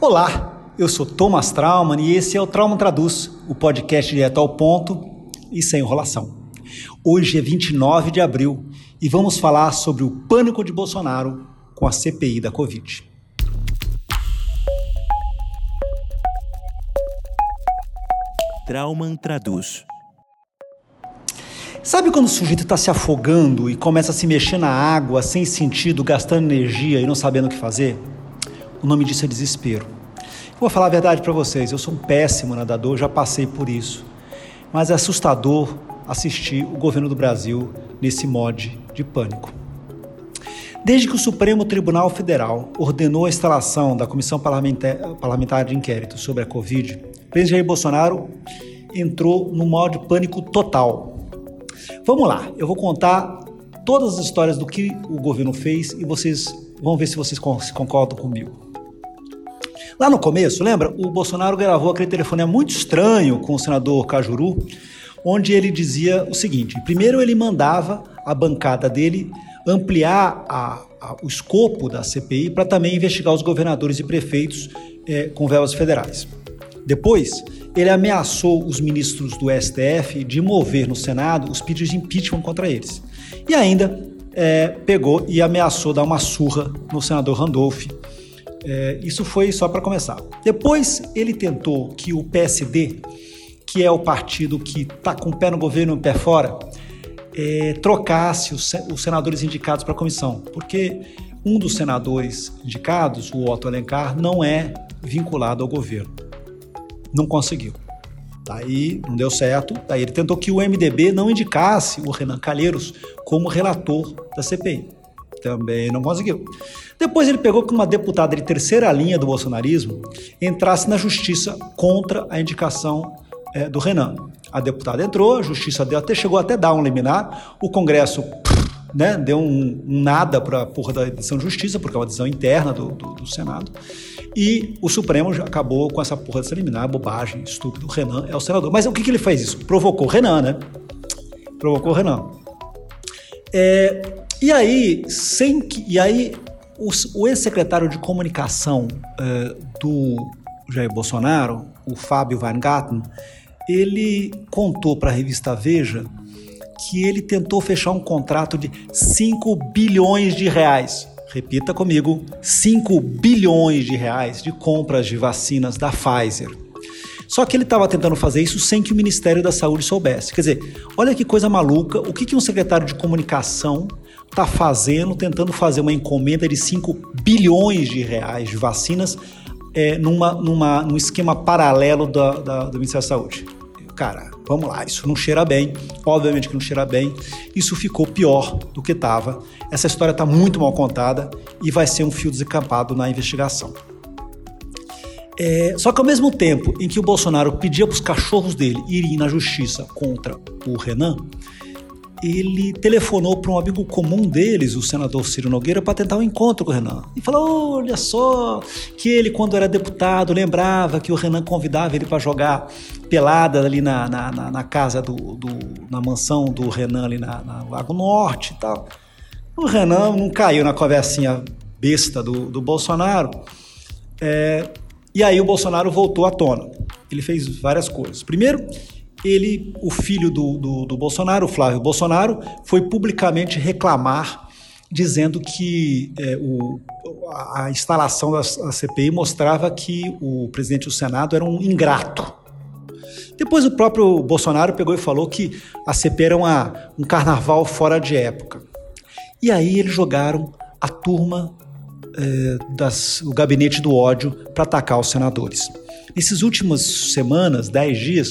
Olá, eu sou Thomas Trauman e esse é o Trauma Traduz, o podcast direto ao ponto e sem enrolação. Hoje é 29 de abril e vamos falar sobre o pânico de Bolsonaro com a CPI da Covid. Trauman Traduz. Sabe quando o sujeito está se afogando e começa a se mexer na água sem sentido, gastando energia e não sabendo o que fazer? O nome disso é desespero. Vou falar a verdade para vocês, eu sou um péssimo nadador, já passei por isso. Mas é assustador assistir o governo do Brasil nesse mod de pânico. Desde que o Supremo Tribunal Federal ordenou a instalação da Comissão Parlamentar de Inquérito sobre a Covid, o presidente Jair Bolsonaro entrou no modo de pânico total. Vamos lá, eu vou contar todas as histórias do que o governo fez e vocês vão ver se vocês concordam comigo. Lá no começo, lembra? O Bolsonaro gravou aquele telefone muito estranho com o senador Cajuru, onde ele dizia o seguinte: primeiro ele mandava a bancada dele ampliar a, a, o escopo da CPI para também investigar os governadores e prefeitos é, com verbas federais. Depois, ele ameaçou os ministros do STF de mover no Senado os pedidos de impeachment contra eles. E ainda é, pegou e ameaçou dar uma surra no senador Randolph é, isso foi só para começar. Depois ele tentou que o PSD, que é o partido que está com o pé no governo e o pé fora, é, trocasse os, os senadores indicados para a comissão, porque um dos senadores indicados, o Otto Alencar, não é vinculado ao governo. Não conseguiu. Daí não deu certo. Daí ele tentou que o MDB não indicasse o Renan Calheiros como relator da CPI. Também não conseguiu. Depois ele pegou que uma deputada de terceira linha do bolsonarismo entrasse na justiça contra a indicação é, do Renan. A deputada entrou, a justiça deu, até chegou até dar um liminar, o Congresso né, deu um, um nada para a porra da decisão de justiça, porque é uma decisão interna do, do, do, Senado, e o Supremo acabou com essa porra dessa liminar, bobagem, estúpido, o Renan é o senador. Mas o que, que ele fez isso? Provocou o Renan, né? Provocou o Renan. É, e aí, sem que, e aí o, o ex-secretário de comunicação uh, do Jair Bolsonaro, o Fábio Weingarten, ele contou para a revista Veja que ele tentou fechar um contrato de 5 bilhões de reais. Repita comigo: 5 bilhões de reais de compras de vacinas da Pfizer. Só que ele estava tentando fazer isso sem que o Ministério da Saúde soubesse. Quer dizer, olha que coisa maluca. O que, que um secretário de comunicação está fazendo, tentando fazer uma encomenda de 5 bilhões de reais de vacinas é, numa, numa, num esquema paralelo da, da, do Ministério da Saúde. Cara, vamos lá, isso não cheira bem, obviamente que não cheira bem, isso ficou pior do que estava. Essa história está muito mal contada e vai ser um fio desencampado na investigação. É, só que ao mesmo tempo em que o Bolsonaro pedia para os cachorros dele irem na justiça contra o Renan, ele telefonou para um amigo comum deles, o senador Ciro Nogueira, para tentar um encontro com o Renan. E falou: olha só, que ele, quando era deputado, lembrava que o Renan convidava ele para jogar pelada ali na, na, na, na casa do, do, na mansão do Renan ali na, na, Lago Norte e tal. O Renan não caiu na conversinha besta do, do Bolsonaro. É, e aí o Bolsonaro voltou à tona. Ele fez várias coisas. Primeiro, ele, o filho do, do, do Bolsonaro, Flávio Bolsonaro, foi publicamente reclamar, dizendo que é, o, a instalação da CPI mostrava que o presidente do Senado era um ingrato. Depois o próprio Bolsonaro pegou e falou que a CPI era uma, um carnaval fora de época. E aí eles jogaram a turma é, das, o gabinete do ódio para atacar os senadores. Nesses últimas semanas, dez dias,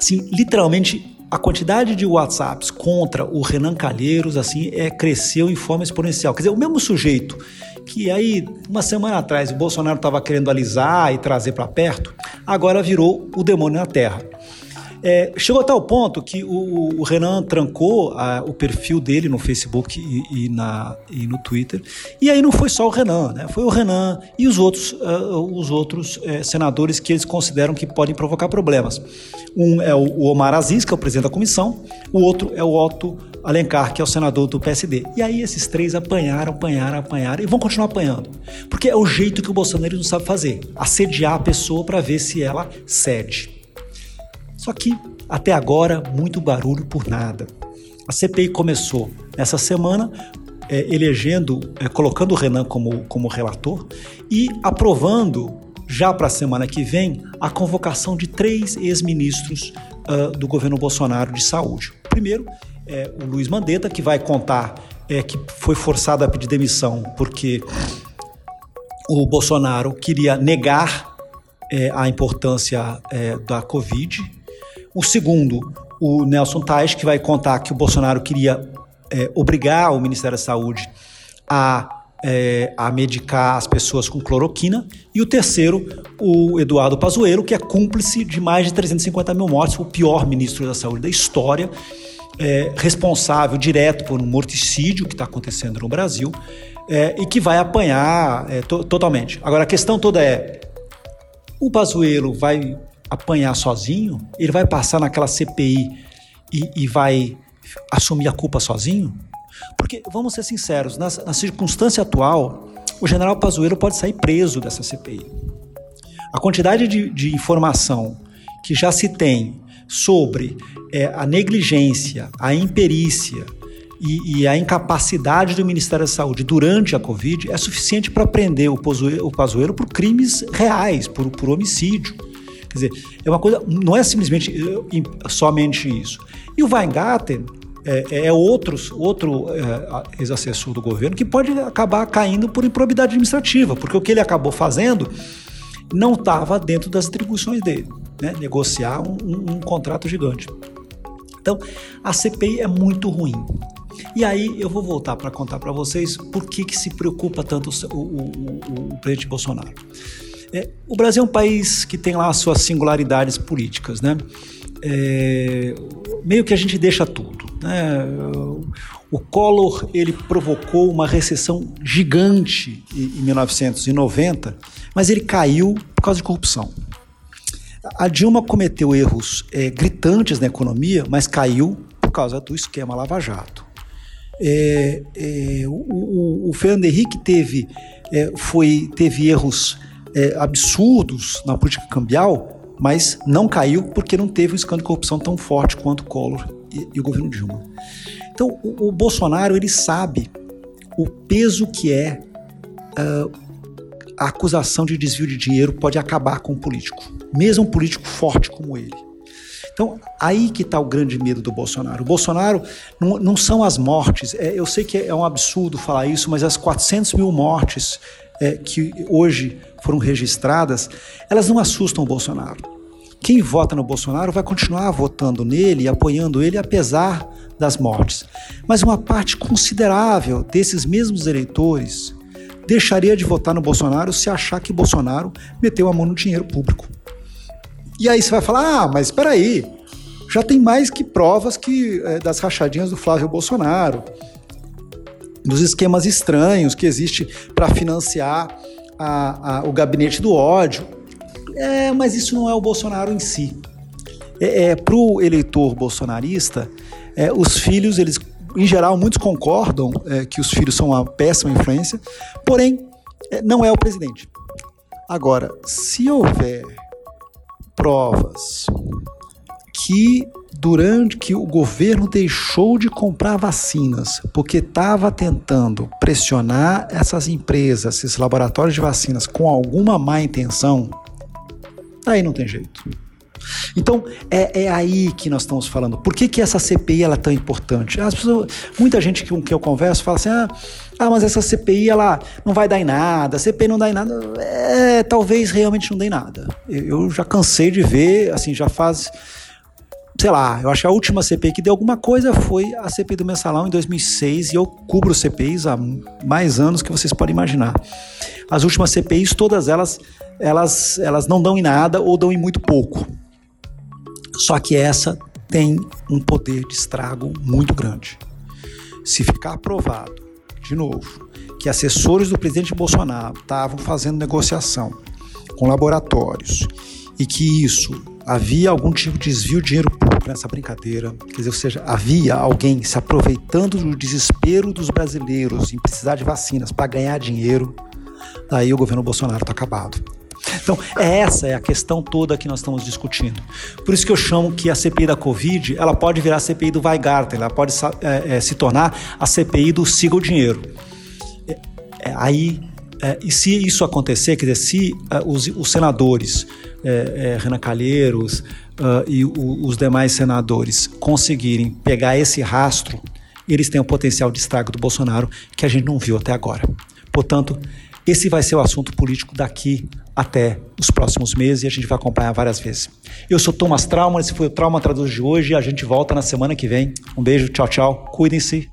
assim, literalmente a quantidade de WhatsApps contra o Renan Calheiros assim é cresceu em forma exponencial. Quer dizer, o mesmo sujeito que aí uma semana atrás o Bolsonaro estava querendo alisar e trazer para perto, agora virou o demônio na terra. É, chegou a tal ponto que o, o Renan trancou a, o perfil dele no Facebook e, e, na, e no Twitter. E aí não foi só o Renan, né? foi o Renan e os outros, uh, os outros uh, senadores que eles consideram que podem provocar problemas. Um é o, Omar Aziz, que é o presidente da comissão, o outro é o Otto Alencar, que é o senador do PSD. E aí esses três apanharam, apanharam, apanharam e vão continuar apanhando. Porque é o jeito que o Bolsonaro não sabe fazer: assediar a pessoa para ver se ela cede. Só que até agora, muito barulho por nada. A CPI começou nessa semana é, elegendo, é, colocando o Renan como, como relator e aprovando, já para a semana que vem, a convocação de três ex-ministros uh, do governo Bolsonaro de saúde. Primeiro, é, o Luiz Mandetta, que vai contar é, que foi forçado a pedir demissão porque o Bolsonaro queria negar é, a importância é, da Covid. O segundo, o Nelson Tais, que vai contar que o Bolsonaro queria é, obrigar o Ministério da Saúde a é, a medicar as pessoas com cloroquina. E o terceiro, o Eduardo Pazuello, que é cúmplice de mais de 350 mil mortes, o pior ministro da saúde da história, é, responsável direto por um morticídio que está acontecendo no Brasil é, e que vai apanhar é, to totalmente. Agora, a questão toda é: o Pazuello vai apanhar sozinho? Ele vai passar naquela CPI e, e vai assumir a culpa sozinho? Porque, vamos ser sinceros, na, na circunstância atual, o general Pazuello pode sair preso dessa CPI. A quantidade de, de informação que já se tem sobre é, a negligência, a imperícia e, e, a incapacidade do Ministério da Saúde durante a Covid é suficiente para prender o Pazuello, por crimes reais, por, por homicídio. Quer dizer, é uma coisa, não é simplesmente eh, somente isso. E o Weingarten é, é, é outros, outro é, ex-assessor do governo que pode acabar caindo por improbidade administrativa, porque o que ele acabou fazendo não estava dentro das atribuições dele, né? negociar um, um, um contrato gigante. Então, a CPI é muito ruim. E aí eu vou voltar para contar para vocês por que, que se preocupa tanto o, o, o, o presidente Bolsonaro. É, o Brasil é um país que tem lá suas singularidades políticas, né? É, meio que a gente deixa tudo. Né? O Collor ele provocou uma recessão gigante em 1990, mas ele caiu por causa de corrupção. A Dilma cometeu erros é, gritantes na economia, mas caiu por causa do esquema Lava Jato. É, é, o, o, Fernando Henrique teve, é, foi, teve erros é, absurdos na política cambial, mas não caiu porque não teve um escândalo de corrupção tão forte quanto o Collor e, e o governo Dilma. Então, o, o, Bolsonaro ele sabe o peso que é uh, a acusação de desvio de dinheiro pode acabar com um político, mesmo um político forte como ele. Então, aí que está o grande medo do Bolsonaro. O Bolsonaro não, não são as mortes, é, eu sei que é um absurdo falar isso, mas as 400 mil mortes é, que hoje foram registradas, elas não assustam o Bolsonaro. Quem vota no Bolsonaro vai continuar votando nele e apoiando ele apesar das mortes. Mas uma parte considerável desses mesmos eleitores deixaria de votar no Bolsonaro se achar que Bolsonaro meteu a mão no dinheiro público. E aí você vai falar: ah, mas espera aí, já tem mais que provas que é, das rachadinhas do Flávio Bolsonaro dos esquemas estranhos que existe para financiar a, a, o gabinete do ódio. É, mas isso não é o Bolsonaro em si. É, é para o eleitor bolsonarista, é, os filhos, eles, em geral, muitos concordam é, que os filhos são uma péssima influência, porém, é, não é o presidente. Agora, se houver provas que durante que o governo deixou de comprar vacinas porque estava tentando pressionar essas empresas, esses laboratórios de vacinas com alguma má intenção, aí não tem jeito. Então é, é aí que nós estamos falando. Por que, que essa CPI ela é tão importante? As pessoas, muita gente com que eu converso fala assim: ah, ah, mas essa CPI ela não vai dar em nada, a CPI não dá em nada. É, talvez realmente não dê em nada. Eu, eu já cansei de ver, assim, já faz sei lá, eu acho que a última CPI que deu alguma coisa foi a CPI do mensalão em 2006 e eu cubro CPIs há mais anos que vocês podem imaginar. As últimas CPIs, todas elas, elas, elas não dão em nada ou dão em muito pouco. Só que essa tem um poder de estrago muito grande. Se ficar aprovado, de novo, que assessores do presidente Bolsonaro estavam fazendo negociação com laboratórios e que isso havia algum tipo de desvio de dinheiro público nessa brincadeira, quer dizer, ou seja, havia alguém se aproveitando do desespero dos brasileiros em precisar de vacinas para ganhar dinheiro, daí o governo Bolsonaro está acabado. Então, essa é a questão toda que nós estamos discutindo. Por isso que eu chamo que a CPI da Covid, ela pode virar a CPI do Weigarten, ela pode é, é, se tornar a CPI do siga o dinheiro. É, é, aí, é, e se isso acontecer, quer dizer, se é, os, os, senadores, Renan Calheiros uh, e o, os demais senadores conseguirem pegar esse rastro, eles têm o potencial de estrago do Bolsonaro que a gente não viu até agora. Portanto, esse vai ser o assunto político daqui até os próximos meses e a gente vai acompanhar várias vezes. Eu sou Thomas Trauma, esse foi o Trauma Traduz de hoje a gente volta na semana que vem. Um beijo, tchau, tchau. Cuidem-se.